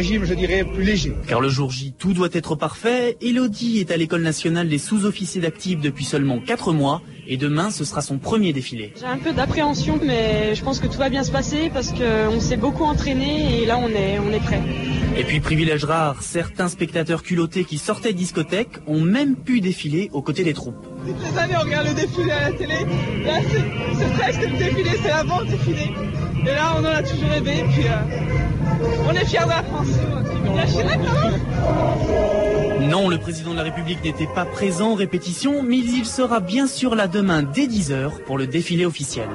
régime, je dirais, plus léger. Car le jour J, tout doit être parfait. Elodie est à l'école nationale des sous-officiers d'actifs depuis seulement 4 mois. Et demain, ce sera son premier défilé. J'ai un peu d'appréhension, mais je pense que tout va bien se passer parce qu'on s'est beaucoup entraîné et là, on est, on est prêt. Et puis, privilège rare, certains spectateurs culottés qui sortaient de discothèque ont même pu défiler aux côtés des troupes. Toutes les années, on regarde le défilé à la télé. Là, c'est presque le défilé, c'est l'avant-défilé. Et là, on en a toujours rêvé. Puis, euh, on est fiers de la France. Chirac Non, le président de la République n'était pas présent en répétition, mais il sera bien sûr là demain dès 10h pour le défilé officiel.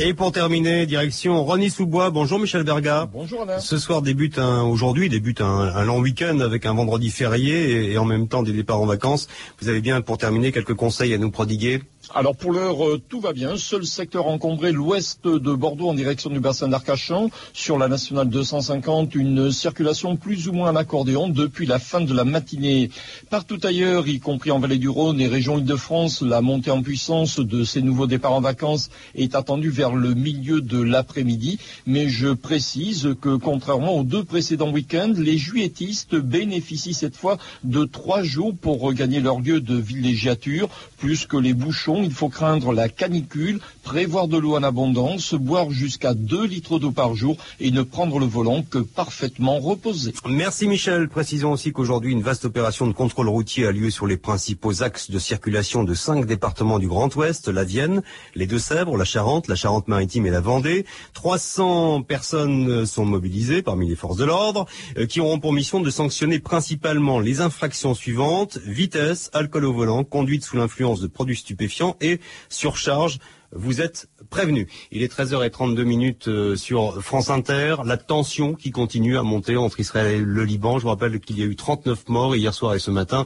Et pour terminer, direction Rony-sous-Bois. Bonjour Michel Berga. Bonjour Alain. Ce soir débute un, aujourd'hui débute un, un long week-end avec un vendredi férié et, et en même temps des départs en vacances. Vous avez bien pour terminer quelques conseils à nous prodiguer alors pour l'heure, euh, tout va bien. Seul secteur encombré, l'ouest de Bordeaux en direction du bassin d'Arcachon. Sur la nationale 250, une circulation plus ou moins à l'accordéon depuis la fin de la matinée. Partout ailleurs, y compris en Vallée du Rhône et région Île-de-France, la montée en puissance de ces nouveaux départs en vacances est attendue vers le milieu de l'après-midi. Mais je précise que contrairement aux deux précédents week-ends, les juilletistes bénéficient cette fois de trois jours pour regagner leur lieu de villégiature, plus que les bouchons il faut craindre la canicule, prévoir de l'eau en abondance, boire jusqu'à 2 litres d'eau par jour et ne prendre le volant que parfaitement reposé. Merci Michel. Précisons aussi qu'aujourd'hui, une vaste opération de contrôle routier a lieu sur les principaux axes de circulation de cinq départements du Grand Ouest, la Vienne, les Deux-Sèvres, la Charente, la Charente-Maritime et la Vendée. 300 personnes sont mobilisées parmi les forces de l'ordre euh, qui auront pour mission de sanctionner principalement les infractions suivantes, vitesse, alcool au volant, conduite sous l'influence de produits stupéfiants et surcharge vous êtes prévenus. Il est 13h32 minutes euh, sur France Inter. La tension qui continue à monter entre Israël et le Liban. Je vous rappelle qu'il y a eu 39 morts hier soir et ce matin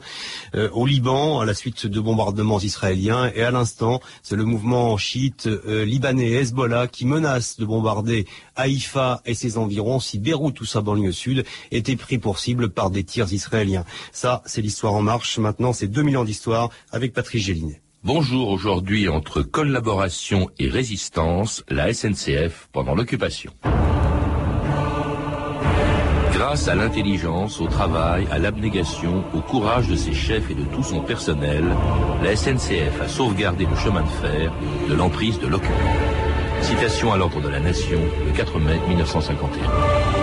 euh, au Liban à la suite de bombardements israéliens. Et à l'instant, c'est le mouvement chiite euh, libanais Hezbollah qui menace de bombarder Haïfa et ses environs si Beyrouth ou sa banlieue sud était pris pour cible par des tirs israéliens. Ça, c'est l'histoire en marche. Maintenant, c'est 2000 ans d'histoire avec Patrice Gélinet. Bonjour aujourd'hui entre collaboration et résistance, la SNCF pendant l'occupation. Grâce à l'intelligence, au travail, à l'abnégation, au courage de ses chefs et de tout son personnel, la SNCF a sauvegardé le chemin de fer de l'emprise de l'occupant. Citation à l'ordre de la Nation, le 4 mai 1951.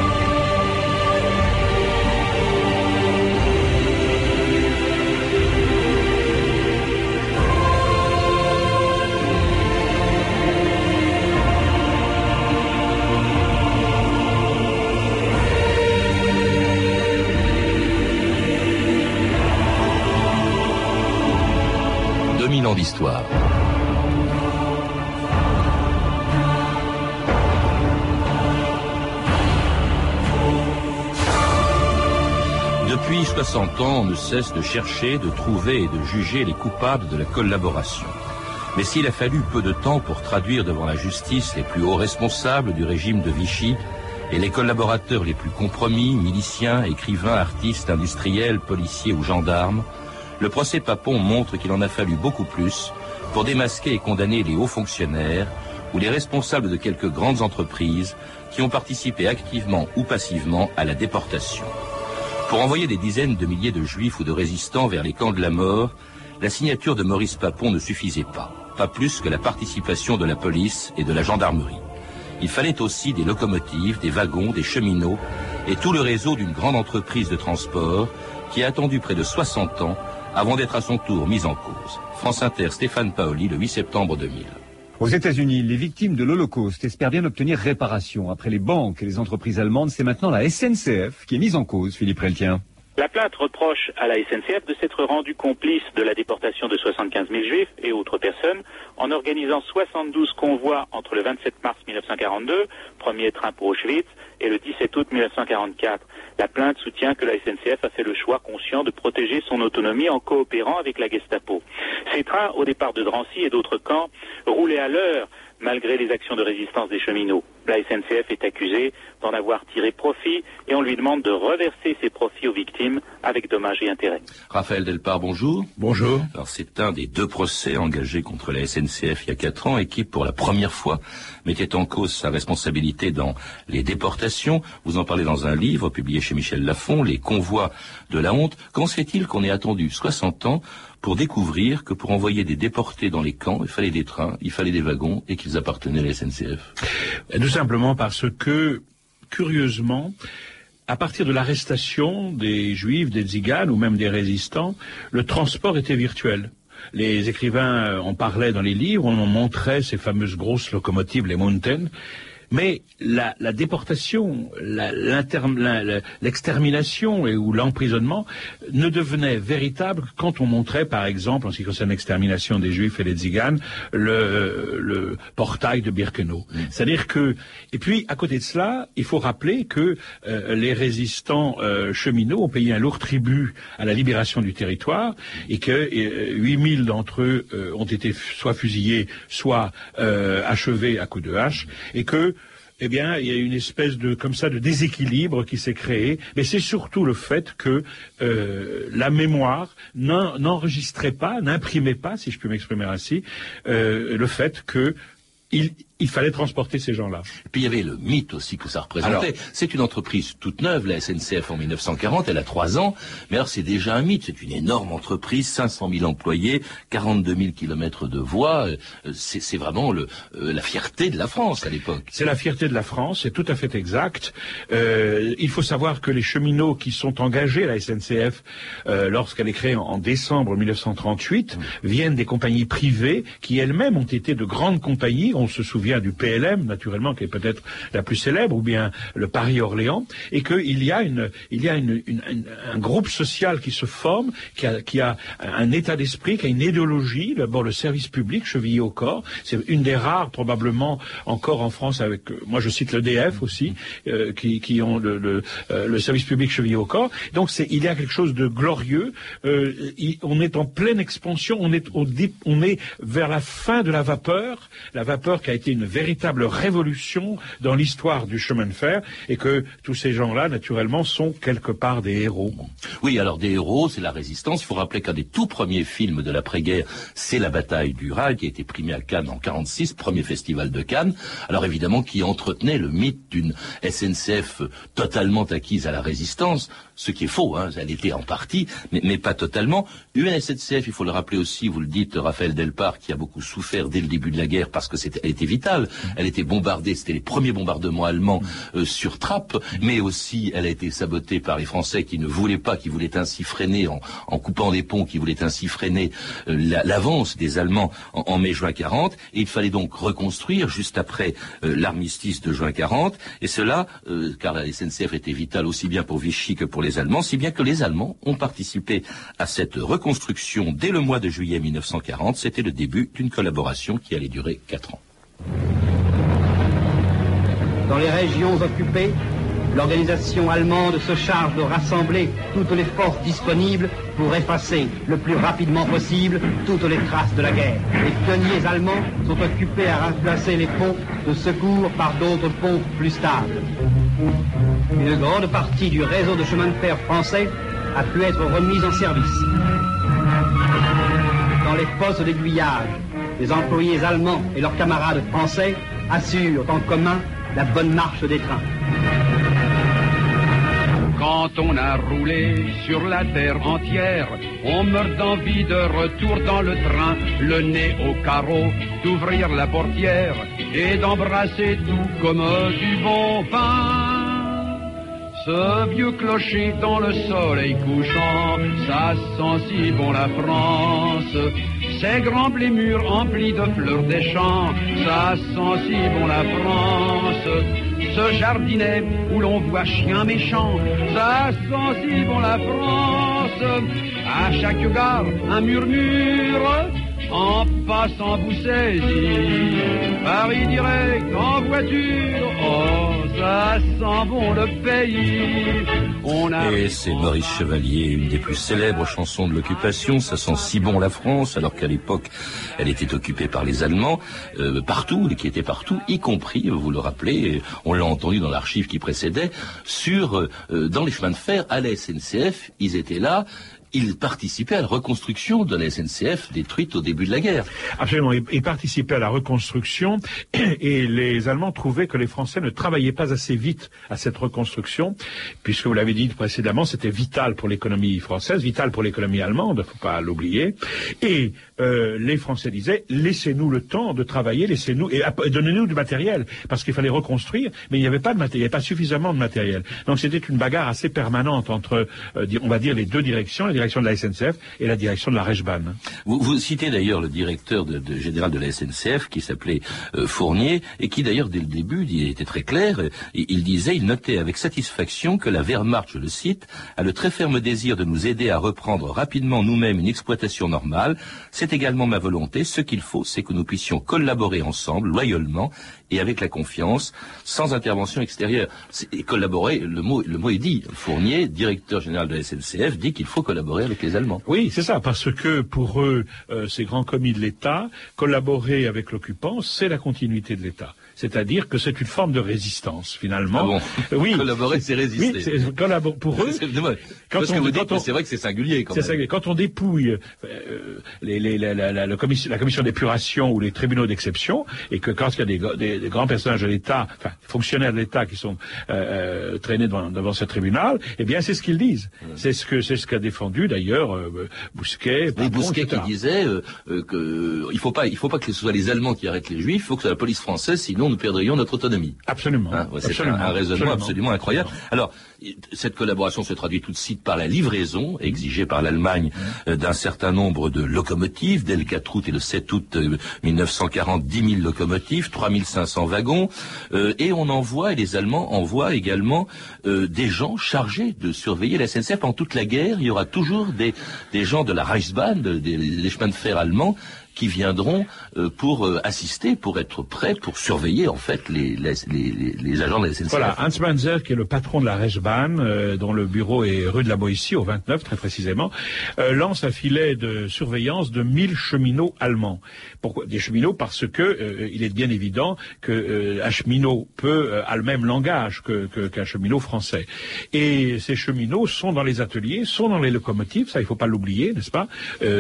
2000 ans d'histoire. Depuis 60 ans, on ne cesse de chercher, de trouver et de juger les coupables de la collaboration. Mais s'il a fallu peu de temps pour traduire devant la justice les plus hauts responsables du régime de Vichy et les collaborateurs les plus compromis, miliciens, écrivains, artistes, industriels, policiers ou gendarmes, le procès Papon montre qu'il en a fallu beaucoup plus pour démasquer et condamner les hauts fonctionnaires ou les responsables de quelques grandes entreprises qui ont participé activement ou passivement à la déportation. Pour envoyer des dizaines de milliers de juifs ou de résistants vers les camps de la mort, la signature de Maurice Papon ne suffisait pas, pas plus que la participation de la police et de la gendarmerie. Il fallait aussi des locomotives, des wagons, des cheminots et tout le réseau d'une grande entreprise de transport qui a attendu près de 60 ans avant d'être à son tour mise en cause. France Inter, Stéphane Paoli, le 8 septembre 2000. Aux États-Unis, les victimes de l'Holocauste espèrent bien obtenir réparation. Après les banques et les entreprises allemandes, c'est maintenant la SNCF qui est mise en cause, Philippe Reltien. La plainte reproche à la SNCF de s'être rendue complice de la déportation de 75 000 juifs et autres personnes en organisant 72 convois entre le 27 mars 1942, premier train pour Auschwitz, et le 17 août 1944. La plainte soutient que la SNCF a fait le choix conscient de protéger son autonomie en coopérant avec la Gestapo. Ces trains, au départ de Drancy et d'autres camps, roulaient à l'heure malgré les actions de résistance des cheminots. La SNCF est accusée d'en avoir tiré profit et on lui demande de reverser ses profits aux victimes avec dommages et intérêts. Raphaël Delpar, bonjour. Bonjour. Alors c'est un des deux procès engagés contre la SNCF il y a quatre ans et qui, pour la première fois, mettait en cause sa responsabilité dans les déportations. Vous en parlez dans un livre publié chez Michel Lafon, Les convois de la honte. Quand se fait-il qu'on ait attendu 60 ans pour découvrir que pour envoyer des déportés dans les camps, il fallait des trains, il fallait des wagons et qu'ils appartenaient à la SNCF simplement parce que, curieusement, à partir de l'arrestation des juifs, des tziganes ou même des résistants, le transport était virtuel. Les écrivains en parlaient dans les livres, on en montrait ces fameuses grosses locomotives, les Mountain, mais la, la déportation, l'extermination et ou l'emprisonnement ne devenait véritable que quand on montrait, par exemple, en ce qui concerne l'extermination des Juifs et des Tziganes, le, le portail de Birkenau. Mm. C'est-à-dire que, et puis à côté de cela, il faut rappeler que euh, les résistants euh, cheminots ont payé un lourd tribut à la libération du territoire et que euh, 8000 d'entre eux euh, ont été soit fusillés, soit euh, achevés à coups de hache, et que eh bien, il y a une espèce de comme ça de déséquilibre qui s'est créé. Mais c'est surtout le fait que euh, la mémoire n'enregistrait pas, n'imprimait pas, si je peux m'exprimer ainsi, euh, le fait que il, il fallait transporter ces gens-là. Et puis il y avait le mythe aussi que ça représentait. C'est une entreprise toute neuve, la SNCF en 1940, elle a trois ans, mais alors c'est déjà un mythe, c'est une énorme entreprise, 500 000 employés, 42 000 kilomètres de voies, euh, c'est vraiment le, euh, la fierté de la France à l'époque. C'est la fierté de la France, c'est tout à fait exact. Euh, il faut savoir que les cheminots qui sont engagés à la SNCF euh, lorsqu'elle est créée en, décembre 1938 mmh. viennent des compagnies privées qui elles-mêmes ont été de grandes compagnies, on se souvient du PLM, naturellement, qui est peut-être la plus célèbre, ou bien le Paris-Orléans, et qu'il y a, une, il y a une, un groupe social qui se forme, qui a, qui a un état d'esprit, qui a une idéologie, d'abord le service public chevillé au corps, c'est une des rares probablement encore en France avec, moi je cite l'EDF aussi, euh, qui, qui, ont le, le, euh, le, service public chevillé au corps. Donc c'est, il y a quelque chose de glorieux. Euh, on est en pleine expansion, on est, au, on est vers la fin de la vapeur, la vapeur qui a été une une véritable révolution dans l'histoire du chemin de fer et que tous ces gens-là, naturellement, sont quelque part des héros. Oui, alors des héros, c'est la résistance. Il faut rappeler qu'un des tout premiers films de l'après-guerre, c'est la bataille du Rail, qui a été primé à Cannes en 46, premier festival de Cannes. Alors évidemment, qui entretenait le mythe d'une SNCF totalement acquise à la résistance, ce qui est faux, hein, elle était en partie, mais, pas totalement. Une SNCF, il faut le rappeler aussi, vous le dites, Raphaël Delpar, qui a beaucoup souffert dès le début de la guerre parce que c'était, elle était vitale. Elle était bombardée, c'était les premiers bombardements allemands euh, sur Trappes, mais aussi elle a été sabotée par les Français qui ne voulaient pas, qui voulaient ainsi freiner, en, en coupant des ponts, qui voulaient ainsi freiner euh, l'avance des Allemands en, mai-juin 40. Et il fallait donc reconstruire juste après euh, l'armistice de juin 40. Et cela, car la SNCF était vitale aussi bien pour Vichy que pour les Allemands, si bien que les Allemands ont participé à cette reconstruction dès le mois de juillet 1940. C'était le début d'une collaboration qui allait durer quatre ans. Dans les régions occupées, l'organisation allemande se charge de rassembler toutes les forces disponibles pour effacer le plus rapidement possible toutes les traces de la guerre. Les pionniers allemands sont occupés à remplacer les ponts de secours par d'autres ponts plus stables. Une grande partie du réseau de chemin de fer français a pu être remise en service. Dans les postes d'aiguillage, les employés allemands et leurs camarades français assurent en commun la bonne marche des trains. Quand on a roulé sur la terre entière, on meurt d'envie de retour dans le train, le nez au carreau, d'ouvrir la portière et d'embrasser tout comme du bon pain. Ce vieux clocher dans le soleil couchant, ça sent si bon la France. Ces grands blés mûrs emplis de fleurs des champs, ça sent si bon la France. Ce jardinet où l'on voit chien méchant, ça sent si la France. À chaque gare, un murmure, en passant vous saisit. Paris direct en voiture, oh ça sent bon le pays. On a Et c'est Maurice Chevalier, une des plus célèbres chansons de l'occupation. Ça sent si bon la France, alors qu'à l'époque, elle était occupée par les Allemands, euh, partout, et qui étaient partout, y compris, vous le rappelez, on l'a entendu dans l'archive qui précédait, sur, euh, dans les chemins de fer, à la SNCF, ils étaient là, ils participaient à la reconstruction de la SNCF détruite au début de la guerre. Absolument. Ils, ils participaient à la reconstruction et les Allemands trouvaient que les Français ne travaillaient pas assez vite à cette reconstruction, puisque vous l'avez dit précédemment, c'était vital pour l'économie française, vital pour l'économie allemande, faut pas l'oublier. Et euh, les Français disaient laissez-nous le temps de travailler, laissez-nous et, donnez-nous du matériel, parce qu'il fallait reconstruire, mais il n'y avait pas de matériel, il pas suffisamment de matériel. Donc c'était une bagarre assez permanente entre, euh, on va dire, les deux directions, direction de la SNCF et la direction de la Reichsbahn. Vous, vous citez d'ailleurs le directeur de, de- général de la SNCF qui s'appelait euh, Fournier et qui d'ailleurs dès le début il était très clair. Il, disait, il notait avec satisfaction que la Wehrmacht, je le cite, a le très ferme désir de nous aider à reprendre rapidement nous-mêmes une exploitation normale. C'est également ma volonté. Ce qu'il faut, c'est que nous puissions collaborer ensemble, loyalement et avec la confiance, sans intervention extérieure. Et collaborer, le mot, le mot est dit. Fournier, directeur général de la SNCF, dit qu'il faut collaborer Oui, c'est ça, parce que pour eux, euh, ces grands commis de l'État, collaborer avec l'occupant, c'est la continuité de l'État. C'est-à-dire que c'est une forme de résistance, finalement. Ah bon Euh, Oui. Collaborer, c'est résister. Oui, c'est- collabor- pour eux, quand Parce que on- vous dites, c'est vrai que c'est singulier quand même. on dépouille euh, les, les- la, la- la- la commission, d'épuration ou les tribunaux d'exception, et que quand il y a des, go- des- des grands personnages de l'État, enfin fonctionnaires de l'État qui sont euh, traînés devant, devant ce tribunal, eh bien c'est ce qu'ils disent. C'est ce que c'est ce qu'a défendu d'ailleurs euh, Bousquet. Bousquet qui disait euh, euh, que il faut pas, il faut pas que ce soit les Allemands qui arrêtent les Juifs, il faut que ce soit la police française, sinon nous perdrions notre autonomie. Absolument. Hein, ouais, c'est un, raisonnement absolument. absolument incroyable. Alors, cette collaboration se traduit tout de suite par la livraison exigée par l'Allemagne euh, d'un certain nombre de locomotives. Dès le 4 août et le 7 août euh, 1940, 10 000 locomotives, 3500 wagons. Euh, et on envoie, et les Allemands envoient également euh, des gens chargés de surveiller la SNCF. En toute la guerre, il y aura toujours des, des gens de la Reichsbahn, de- des, des chemins de fer allemands, qui viendront euh, pour euh, assister, pour être prêts, pour surveiller en fait les, les, les, agents de la SNCF. Voilà, Hans Manzer, qui est le patron de la Reichsbahn, euh, dont le bureau est rue de la Boétie, au 29 très précisément, lance un filet de surveillance de 1000 cheminots allemands. Pourquoi Des cheminots? Parce que il est bien évident que euh, un cheminot peut a le même langage qu'un cheminot français. Et ces cheminots sont dans les ateliers, sont dans les locomotives, ça il faut pas l'oublier, n'est-ce pas?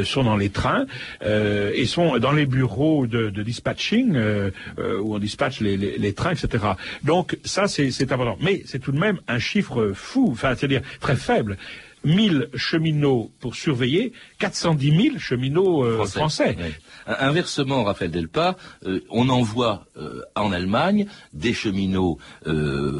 Sont dans les trains et sont dans les bureaux de, de dispatching euh, euh, où on dispatche les, les, les trains, etc. Donc ça c'est important, mais c'est tout de même un chiffre fou, enfin c'est-à-dire très faible. 1000 cheminots pour surveiller 410 000 cheminots euh, français. Oui. Inversement, Raphaël Delpa, euh, on envoie euh, en Allemagne des cheminots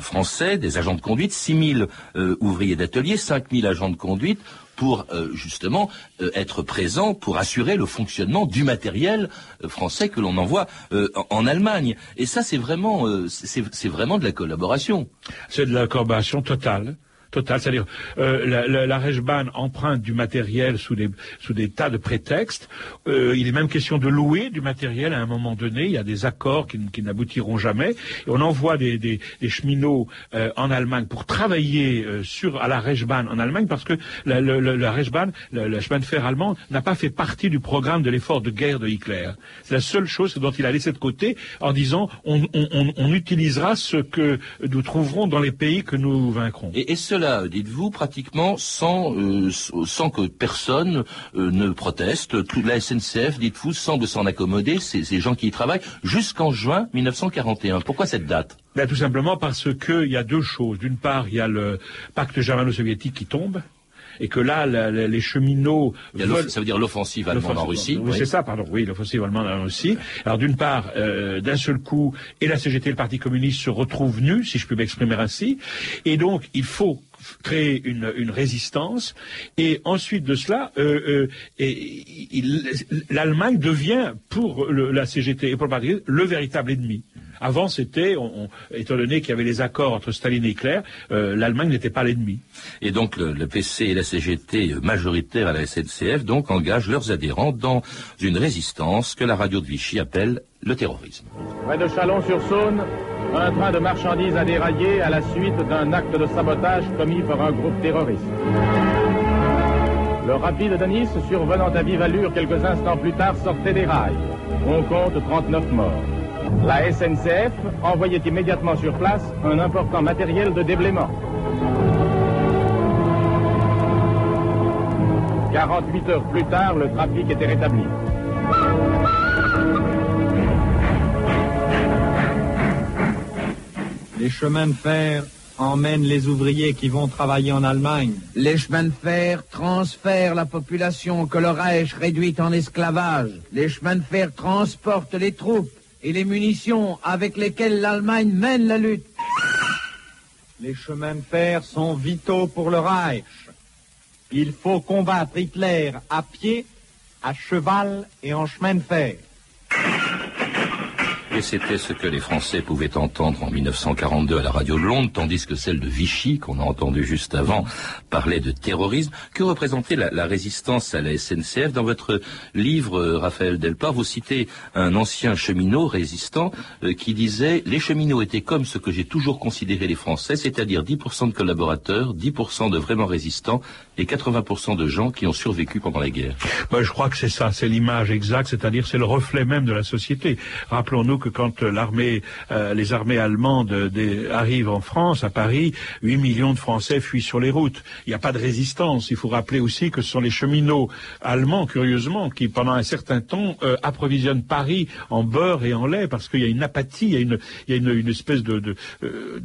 français, des agents de conduite, 6 000 euh, ouvriers d'atelier, 5 000 agents de conduite pour euh, justement euh, être présents pour assurer le fonctionnement du matériel euh, français que l'on envoie euh, en, Allemagne. Et ça, c'est vraiment, c'est vraiment de la collaboration. C'est de la collaboration totale. Totale, c'est-à-dire euh, la, la, la emprunte du matériel sous des sous des tas de prétextes. Euh, il est même question de louer du matériel à un moment donné. Il y a des accords qui, qui n'aboutiront jamais. On envoie des, des, des cheminots euh, en Allemagne pour travailler euh, sur à la Reichsbahn en Allemagne parce que la, la, la, la, la chemin de fer allemand, n'a pas fait partie du programme de l'effort de guerre de Hitler. C'est la seule chose dont il a laissé de côté en disant on, on, on, on utilisera ce que nous trouverons dans les pays que nous vaincrons. Cela, dites-vous, pratiquement sans, euh, sans que personne euh, ne proteste. La SNCF, dites-vous, semble s'en accommoder, ces, ces gens qui y travaillent, jusqu'en juin 1941. Pourquoi cette date? Ben, tout simplement parce que il y a deux choses. D'une part, il y a le pacte germano-soviétique qui tombe. Et que là, la- la- les cheminots veulent- Ça veut dire l'offensive allemande en Russie. Oui, c'est ça, pardon. Oui, l'offensive allemande en Russie. Alors d'une part, euh, d'un seul coup, et la CGT et le Parti communiste se retrouvent nus, si je puis m'exprimer ainsi. Et donc, il faut créer une, une résistance. Et ensuite de cela, euh, euh, et, il- l'Allemagne devient pour le- la CGT et pour le Parti le véritable ennemi. Avant, c'était, on- on- étant donné qu'il y avait les accords entre Staline et Hitler, euh, l'Allemagne n'était pas l'ennemi. Et donc le, le PC et la CGT majoritaires à la SNCF donc engagent leurs adhérents dans une résistance que la radio de Vichy appelle le terrorisme. Près de Chalon-sur-Saône, un train de marchandises a déraillé à la suite d'un acte de sabotage commis par un groupe terroriste. Le rapide de Nice, survenant à vive allure quelques instants plus tard, sortait des rails. On compte 39 morts. La SNCF envoyait immédiatement sur place un important matériel de déblaiement. 48 heures plus tard, le trafic était rétabli. Les chemins de fer emmènent les ouvriers qui vont travailler en Allemagne. Les chemins de fer transfèrent la population que le Reich réduit en esclavage. Les chemins de fer transportent les troupes et les munitions avec lesquelles l'Allemagne mène la lutte. Les chemins de fer sont vitaux pour le Reich. Il faut combattre Hitler à pied, à cheval et en chemin de fer. Et c'était ce que les Français pouvaient entendre en 1942 à la radio de Londres, tandis que celle de Vichy, qu'on a entendu juste avant, parlait de terrorisme. Que représentait la, la résistance à la SNCF Dans votre livre, euh, Raphaël Delpar, vous citez un ancien cheminot résistant euh, qui disait « Les cheminots étaient comme ce que j'ai toujours considéré les Français, c'est-à-dire 10% de collaborateurs, 10% de vraiment résistants et 80% de gens qui ont survécu pendant la guerre. Ben, je crois que c'est ça, c'est l'image exacte, c'est-à-dire c'est le reflet même de la société. Rappelons-nous que quand l'armée, euh, les armées allemandes des, arrivent en France, à Paris, 8 millions de Français fuient sur les routes. Il n'y a pas de résistance. Il faut rappeler aussi que ce sont les cheminots allemands, curieusement, qui pendant un certain temps euh, approvisionnent Paris en beurre et en lait, parce qu'il y a une apathie, il y a une, espèce de, euh,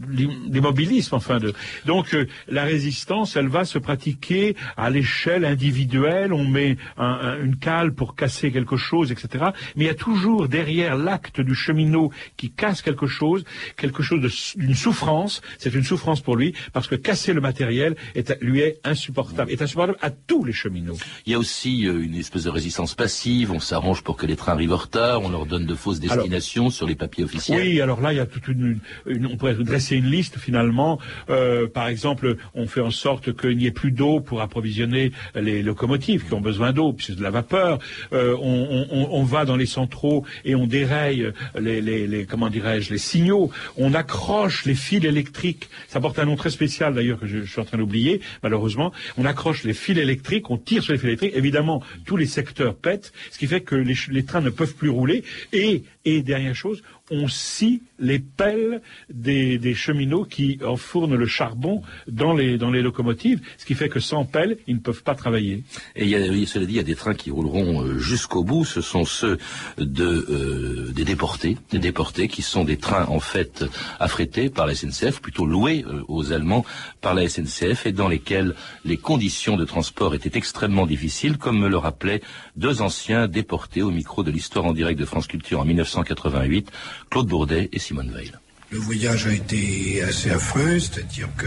d'immobilisme, enfin. Donc euh, la résistance, elle va se pratiquer à l'échelle individuelle. On met un, un, une cale pour casser quelque chose, etc. Mais il y a toujours derrière l'acte du cheminot qui casse quelque chose, quelque chose d'une souffrance. C'est une souffrance pour lui parce que casser le matériel est, lui est insupportable, est insupportable à tous les cheminots. Il y a aussi euh, une espèce de résistance passive. On s'arrange pour que les trains arrivent en retard. On leur donne de fausses destinations alors, sur les papiers officiels. Oui, alors là, il y a toute une, une on pourrait dresser une liste finalement. Euh, par exemple, on fait en sorte qu'il n'y ait plus d'eau pour approvisionner les locomotives qui ont besoin d'eau, puis c'est de la vapeur. Euh, on, va dans les centraux et on déraille les, les, les comment dirais-je les signaux. On accroche les fils électriques. Ça porte un nom très spécial d'ailleurs que je, je, suis en train d'oublier malheureusement. On accroche les fils électriques, on tire sur les fils électriques. Évidemment, tous les secteurs pètent, ce qui fait que les, les trains ne peuvent plus rouler. Et et dernière chose, on scie les pelles des, cheminots qui enfournent le charbon dans les, dans les locomotives, ce qui fait que sans pelles, ils ne peuvent pas travailler. Et cela dit, il y a des trains qui rouleront euh, jusqu'au bout. Ce sont ceux euh, des déportés, des déportés qui sont des trains en fait affrétés par la SNCF, plutôt loués euh, aux Allemands par la SNCF et dans lesquels les conditions de transport étaient extrêmement difficiles, comme me le rappelaient deux anciens déportés au micro de l'histoire en direct de France Culture en 1988, Claude Bourdet et Simone Veil. Le voyage a été assez affreux, c'est-à-dire que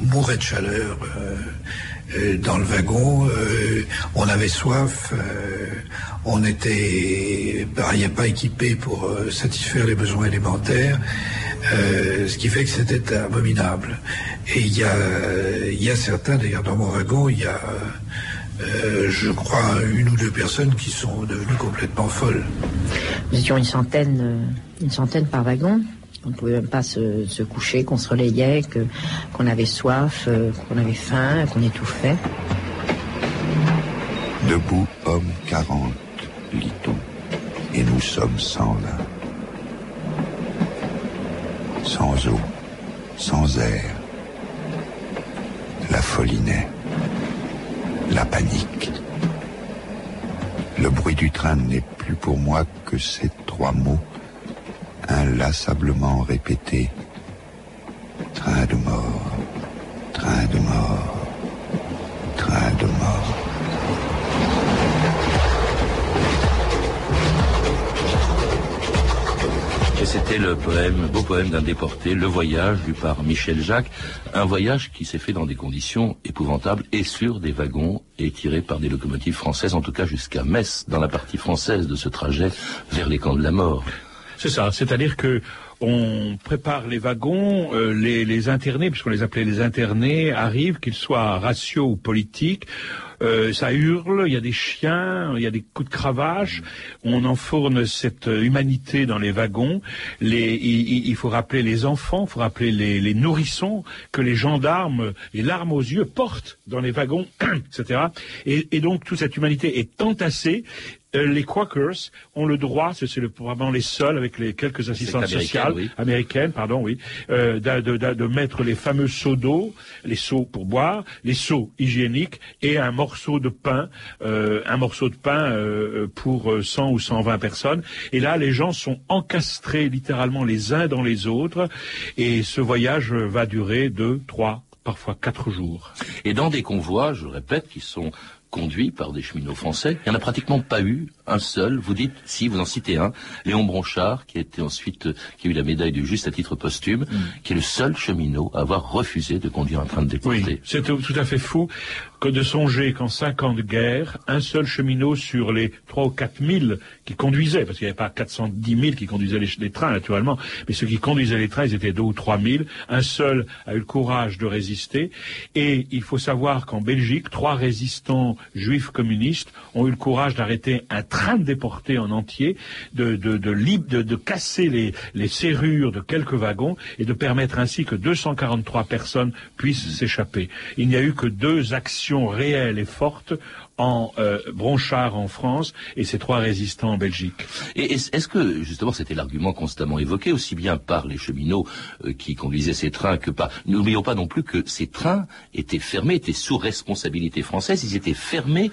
on mourait de chaleur euh, euh, dans le wagon, euh, on avait soif, on était pas équipé pour satisfaire les besoins élémentaires, ce qui fait que c'était abominable. Et il y a, y a certains, d'ailleurs dans mon wagon, il y a euh, je crois, une ou deux personnes qui sont devenues complètement folles. Nous étions une centaine, euh, une centaine par wagon. On ne pouvait même pas se, se coucher, qu'on se relayait, que, qu'on avait soif, euh, qu'on avait faim, qu'on étouffait. Debout, homme 40, lit-on, et nous sommes sans là. Sans eau, sans air. La folie naît la panique. Le bruit du train n'est plus pour moi que ces trois mots inlassablement répétés. Poème, beau poème d'un déporté, Le Voyage, lu par Michel Jacques. Un voyage qui s'est fait dans des conditions épouvantables et sur des wagons et tiré par des locomotives françaises, en tout cas jusqu'à Metz, dans la partie française de ce trajet vers les camps de la mort. C'est ça, c'est-à-dire que on prépare les wagons, euh, les, les internés, puisqu'on les appelait les internés, arrivent, qu'ils soient raciaux ou politiques. Euh, ça hurle, il y a des chiens, il y a des coups de cravache. On enfourne cette humanité dans les wagons. Les, il, il faut rappeler les enfants, il faut rappeler les, les nourrissons que les gendarmes, les larmes aux yeux, portent dans les wagons, etc. Et, et donc toute cette humanité est entassée. Euh, les Quakers ont le droit, c'est le- probablement les seuls avec les quelques assistantes américaine, sociales oui. américaines, pardon, oui, euh, de, de- de- mettre les fameux seaux d'eau, les seaux pour boire, les seaux hygiéniques et un morceau de pain, euh, un morceau de pain euh, pour euh, 100 ou 120 personnes. Et là, les gens sont encastrés littéralement les uns dans les autres, et ce voyage va durer deux, trois, parfois quatre jours. Et dans des convois, je répète, qui sont conduits par des cheminots français, il n'y en a pratiquement pas eu un seul. Vous dites, si, vous en citez un, Léon Bronchard, qui a été ensuite, euh, qui a eu la médaille du juste à titre posthume, qui est le seul cheminot à avoir refusé de conduire un train de déportés. Oui, c'est tout à fait fou que de songer qu'en cinq ans de guerre, un seul cheminot sur les trois ou quatre mille qui conduisaient, parce qu'il n'y avait pas 410 000 qui conduisaient les, trains naturellement, mais ceux qui conduisaient les trains, ils étaient deux ou trois mille. Un seul a eu le courage de résister. Et il faut savoir qu'en Belgique, trois résistants juifs communistes ont eu le courage d'arrêter un train de déportés en entier, de, de, de, de, de casser les, les serrures de quelques wagons et de permettre ainsi que 243 personnes puissent s'échapper. Il n'y a eu que deux actions réelles et fortes en euh, Bronchard en France et ces trois résistants en Belgique. Et est-ce est-ce que, justement, c'était l'argument constamment évoqué, aussi bien par les cheminots euh, qui conduisaient ces trains que par... N'oublions pas non plus que ces trains étaient fermés, étaient sous responsabilité française, ils étaient fermés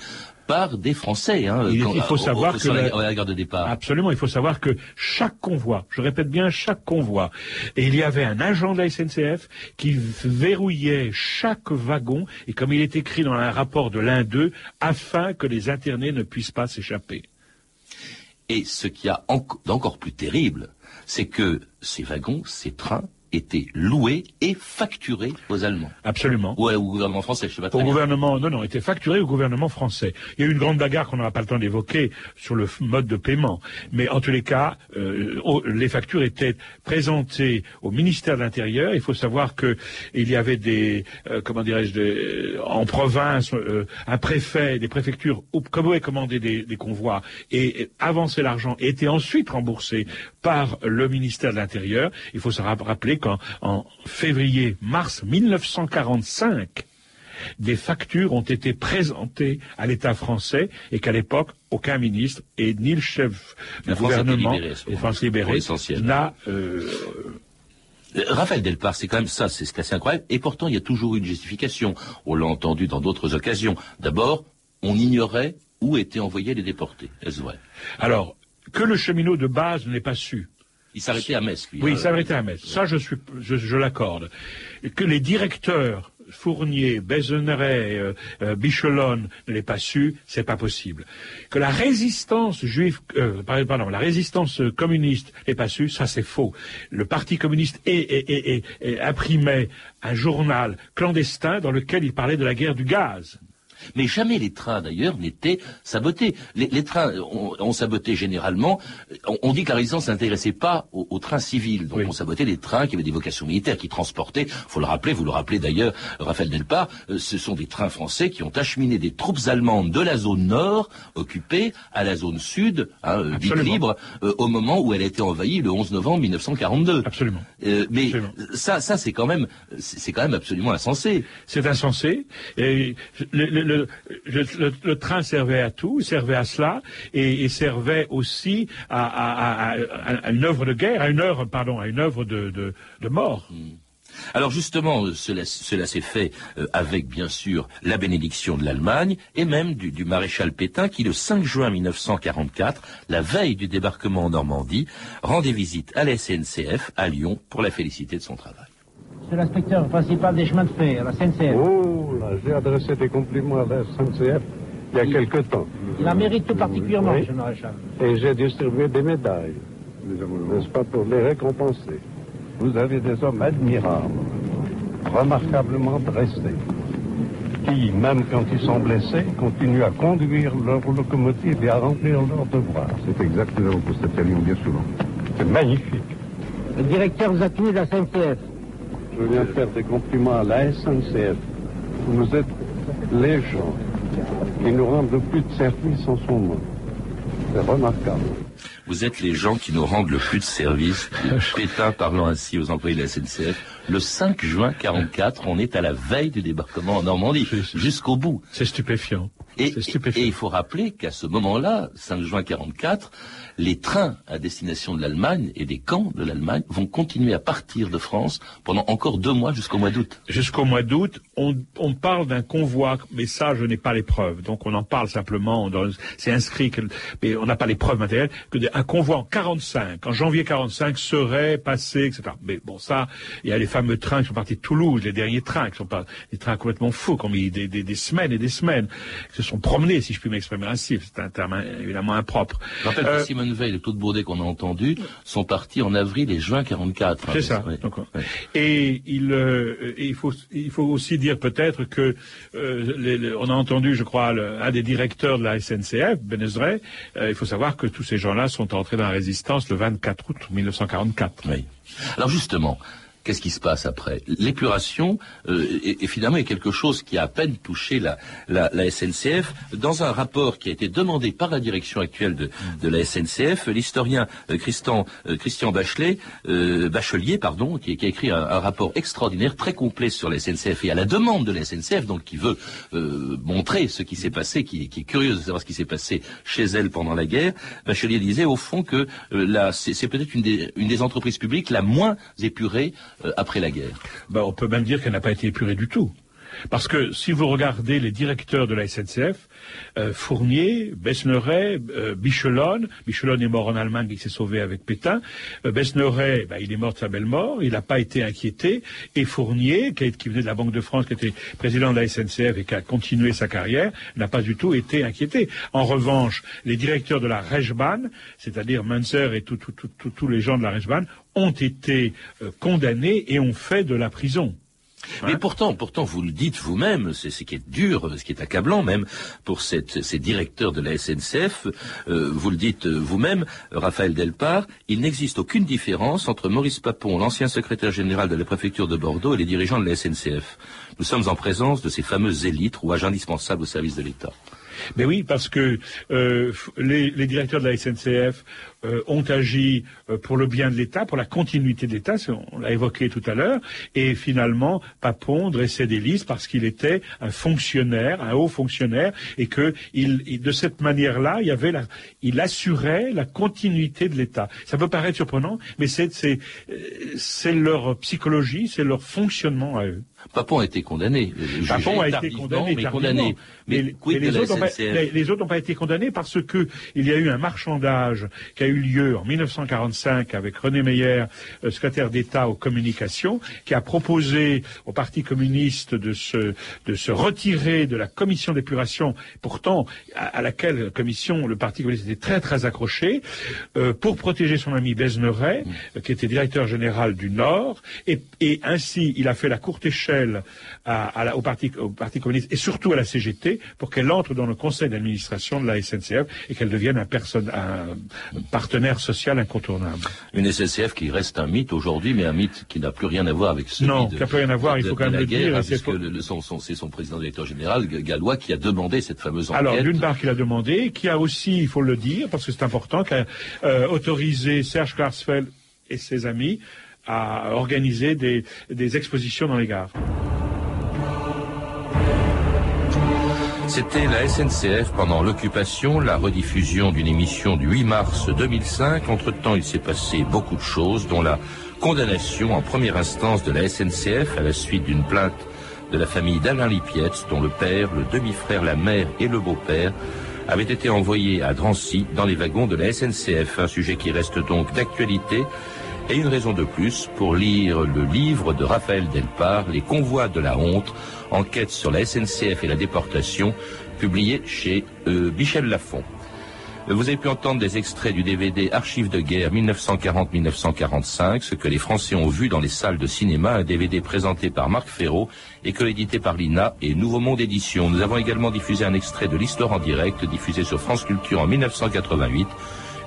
par des Français. Hein, Il, quand- il faut au- savoir au- que la, la- la gare de départ. Absolument, il faut savoir que chaque convoi, je répète bien chaque convoi, et il y avait un agent de la SNCF qui verrouillait chaque wagon, et comme il est écrit dans un rapport de l'un d'eux, afin que les internés ne puissent pas s'échapper. Et ce qu'il y a enco- d'encore plus terrible, c'est que ces wagons, ces trains, étaient loués et facturés aux Allemands. Absolument. Ou au gouvernement français, je sais pas très Au bien. gouvernement, non, non, était facturé au gouvernement français. Il y a eu une grande bagarre qu'on n'aura pas le temps d'évoquer sur le mode de paiement. Mais en tous les cas, euh, les factures étaient présentées au ministère de l'Intérieur. Il faut savoir que il y avait des, euh, comment dirais-je, des- en province, euh, un préfet, des préfectures, où- comme avait commandé des, des convois et, avançait l'argent et était ensuite remboursé par le ministère de l'Intérieur. Il faut se ra- rappeler qu'en en février-mars 1945, des factures ont été présentées à l'État français et qu'à l'époque, aucun ministre et ni le chef du La France gouvernement libérée à ce et France libérée n'a euh, Raphaël Delpar, c'est quand même ça, c'est assez incroyable. Et pourtant, il y a toujours une justification. On l'a entendu dans d'autres occasions. D'abord, on ignorait où étaient envoyés les déportés. Est-ce vrai? Alors, que le cheminot de base ne l'ait pas su. Il s'arrêtait à Metz, lui. Oui, hein. il s'arrêtait à Metz. Ça, je, suis, je, je l'accorde. Que les directeurs Fournier, Bézonneret, euh, euh, Bichelonne ne l'aient pas su, c'est pas possible. Que la résistance juive, euh, pardon, la résistance communiste n'ait pas su, ça c'est faux. Le Parti communiste est, est- est- est- est- imprimait un journal clandestin dans lequel il parlait de la guerre du gaz. Mais jamais les trains, d'ailleurs, n'étaient sabotés. Les, les trains ont, saboté généralement. On, on dit que la résistance n'intéressait pas aux, aux trains civils. Donc on sabotait des trains qui avaient des vocations militaires, qui transportaient, faut le rappeler, vous le rappelez d'ailleurs, Raphaël Delpar, euh, ce sont des trains français qui ont acheminé des troupes allemandes de la zone nord, occupée, à la zone sud, hein, euh, dite libre, euh, au moment où elle a été envahie le 11 novembre 1942. Absolument. Euh, mais ça, ça c'est quand même, c'est quand même absolument insensé. C'est insensé. Et le, le- le- train servait à tout, servait à cela, et, servait aussi à, une œuvre de guerre, à une œuvre, pardon, à une œuvre de, de, mort. Alors justement, euh, cela, cela s'est fait euh, avec bien sûr la bénédiction de l'Allemagne et même du, du maréchal Pétain qui le 5 juin 1944, la veille du débarquement en Normandie, rendait visite à la SNCF à Lyon pour la féliciter de son travail. C'est l'inspecteur principal des chemins de fer, la SNCF. Oh là, j'ai adressé des compliments à la SNCF il y a quelque temps. Il en mérite tout particulièrement, Oui. monsieur le maréchal. Et j'ai distribué des médailles, n'est-ce pas, pour les récompenser? Vous avez des hommes admirables, remarquablement dressés, qui, même quand ils sont blessés, continuent à conduire leur locomotive et à remplir leurs devoirs. C'est exactement pour cette Lyon bien souvent. C'est magnifique. Le directeur vous a de la SNCF. Je viens faire des compliments à la SNCF. Vous êtes les gens qui nous rendent le plus de services en ce moment. C'est remarquable. Vous êtes les gens qui nous rendent le plus de services. Pétain parlant ainsi aux employés de la SNCF. Le 5 juin 44, on est à la veille du débarquement en Normandie, jusqu'au bout. C'est stupéfiant. Et, et, il faut rappeler qu'à ce moment-là, 5 juin 44, les trains à destination de l'Allemagne et des camps de l'Allemagne vont continuer à partir de France pendant encore deux mois jusqu'au mois d'août. Jusqu'au mois d'août, on, on, parle d'un convoi, mais ça, je n'ai pas les preuves. Donc on en parle simplement, c'est inscrit, que, mais on n'a pas les preuves matérielles, que un convoi en 45, en janvier 45, serait passé, etc. Mais bon, ça, il y a les fameux trains qui sont partis de Toulouse, les derniers trains, qui sont pas des trains complètement fous, qui ont mis des, des, des semaines et des semaines, sont promenés, si je puis m'exprimer ainsi. C'est un terme évidemment impropre. Je rappelle que Simone Veil et Claude Baudet qu'on a entendu sont partis en avril et juin 44. C'est ça. Et il, euh, il, faut, il faut aussi dire peut-être que euh, les, on a entendu, je crois, le, un des directeurs de la SNCF, Benezray, euh, il faut savoir que tous ces gens-là sont entrés dans la résistance le 24 août 1944. Oui. Alors justement, Qu'est-ce qui se passe après? L'épuration, euh, est, finalement, est quelque chose qui a à peine touché la, la, la, SNCF. Dans un rapport qui a été demandé par la direction actuelle de, de la SNCF, l'historien euh, Christian, euh, Christian Bachelet, euh, Bachelier, pardon, qui, qui a écrit un, un, rapport extraordinaire, très complet sur la SNCF et à la demande de la SNCF, donc qui veut euh, montrer ce qui s'est passé, qui, qui, est curieuse de savoir ce qui s'est passé chez elle pendant la guerre. Bachelier disait au fond que euh, c'est peut-être une des, une des entreprises publiques la moins épurée après la guerre ben, On peut même dire qu'elle n'a pas été épurée du tout. Parce que si vous regardez les directeurs de la SNCF, euh, Fournier, Besneret, euh, Bichelon, Bichelon est mort en Allemagne, il s'est sauvé avec Pétain, euh, ben, il est mort de sa belle mort, il n'a pas été inquiété, et Fournier, qui, qui, venait de la Banque de France, qui était président de la SNCF et qui a continué sa carrière, n'a pas du tout été inquiété. En revanche, les directeurs de la Reichsbahn, c'est-à-dire Munzer et tous les gens de la Reichsbahn, ont été euh, condamnés et ont fait de la prison. Mais pourtant, pourtant, vous le dites vous-même, c'est ce qui est dur, ce qui est accablant même pour cette, ces directeurs de la SNCF. Euh, vous le dites vous-même, Raphaël Delpart, il n'existe aucune différence entre Maurice Papon, l'ancien secrétaire général de la préfecture de Bordeaux, et les dirigeants de la SNCF. Nous sommes en présence de ces fameuses élites, rouages indispensables au service de l'État. Mais oui, parce que euh, les, les, directeurs de la SNCF euh, ont agi euh, pour le bien de l'État, pour la continuité de l'État, on l'a évoqué tout à l'heure, et finalement, Papon dressait des listes parce qu'il était un fonctionnaire, un haut fonctionnaire, et que il, de cette manière-là, il y avait la, il assurait la continuité de l'État. Ça peut paraître surprenant, mais c'est c'est leur psychologie, c'est leur fonctionnement à eux. Papon a été condamné. Papon a été condamné, mais condamné. Mais, mais, mais les, autres pas, les, les, autres n'ont pas été condamnés parce que il y a eu un marchandage qui a eu lieu en 1945 avec René Meyer, euh, secrétaire d'État aux communications, qui a proposé au Parti communiste de se, de se retirer de la commission d'épuration, pourtant à, à, laquelle commission le Parti communiste était très très accroché, euh, pour protéger son ami Besneret, mmh. qui était directeur général du Nord, et, et ainsi il a fait la courte échelle à, à, au, Parti, au Parti communiste et surtout à la CGT pour qu'elle entre dans le conseil d'administration de la SNCF et qu'elle devienne un, person, un partenaire social incontournable. Une SNCF qui reste un mythe aujourd'hui, mais un mythe qui n'a plus rien à voir avec celui non, de, qui n'a plus rien à voir, il faut quand même le dire. c'est son, son, son, président directeur général, Gallois, qui a demandé cette fameuse enquête. Alors, d'une part, qu'il a demandé, qui a aussi, il faut le dire, parce que c'est important, qui a euh, autorisé Serge Klarsfeld et ses amis à organiser des, des expositions dans les gares. C'était la SNCF pendant l'occupation, la rediffusion d'une émission du 8 mars 2005. Entre-temps, il s'est passé beaucoup de choses, dont la condamnation en première instance de la SNCF à la suite d'une plainte de la famille d'Alain Lipietz, dont le père, le demi-frère, la mère et le beau-père avaient été envoyés à Drancy dans les wagons de la SNCF. Un sujet qui reste donc d'actualité et une raison de plus pour lire le livre de Raphaël Delpart, Les convois de la honte, enquête sur la SNCF et la déportation, publié chez euh, Michel Lafon. Vous avez pu entendre des extraits du DVD Archives de guerre 1940-1945, ce que les Français ont vu dans les salles de cinéma, un DVD présenté par Marc Ferraud et coédité par l'INA et Nouveau Monde Édition. Nous avons également diffusé un extrait de l'histoire en direct, diffusé sur France Culture en 1988,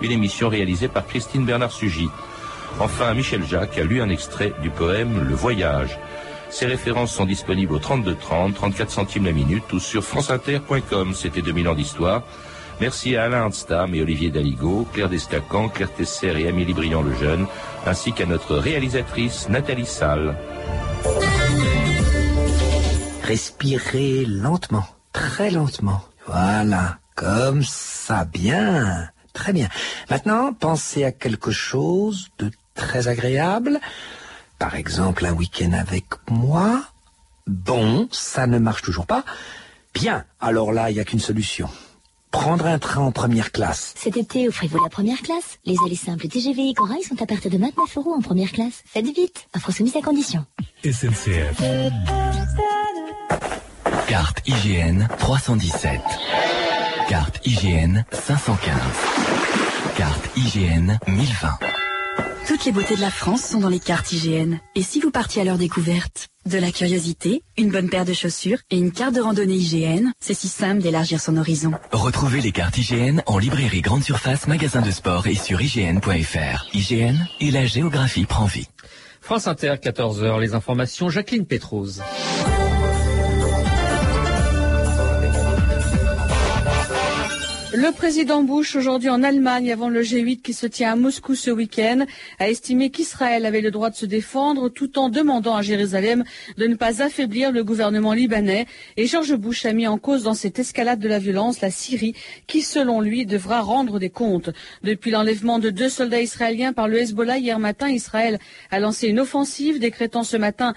une émission réalisée par Christine Bernard-Sugy. Enfin, Michel Jacques a lu un extrait du poème Le Voyage. Ces références sont disponibles au 32 30, 34 centimes la minute ou sur franceinter.com. C'était 2000 ans d'histoire. Merci à Alain Handstam et Olivier Daligo, Claire Descacan, Claire Tesser et Amélie Briand le Jeune, ainsi qu'à notre réalisatrice Nathalie Salle. Respirez lentement, très lentement. Voilà, comme ça, bien, très bien. Maintenant, pensez à quelque chose de très agréable. Par exemple, un week-end avec moi. Bon, ça ne marche toujours pas. Bien, alors là, il n'y a qu'une solution. Prendre un train en première classe. Cet été, offrez-vous la première classe. Les allées simples TGV et Corail sont à partir de 29 euros en première classe. Faites vite. Offre soumise à condition. SNCF. Carte IGN 317. Carte IGN 515. Carte IGN 1020. Toutes les beautés de la France sont dans les cartes IGN. Et si vous partiez à leur découverte? De la curiosité, une bonne paire de chaussures et une carte de randonnée IGN, c'est si simple d'élargir son horizon. Retrouvez les cartes IGN en librairie grande surface, magasin de sport et sur IGN.fr. IGN et la géographie prend vie. France Inter, 14h, les informations, Jacqueline Pétrose. Le président Bush, aujourd'hui en Allemagne, avant le G8 qui se tient à Moscou ce week-end, a estimé qu'Israël avait le droit de se défendre tout en demandant à Jérusalem de ne pas affaiblir le gouvernement libanais. Et George Bush a mis en cause dans cette escalade de la violence la Syrie, qui selon lui devra rendre des comptes. Depuis l'enlèvement de deux soldats israéliens par le Hezbollah hier matin, Israël a lancé une offensive, décrétant ce matin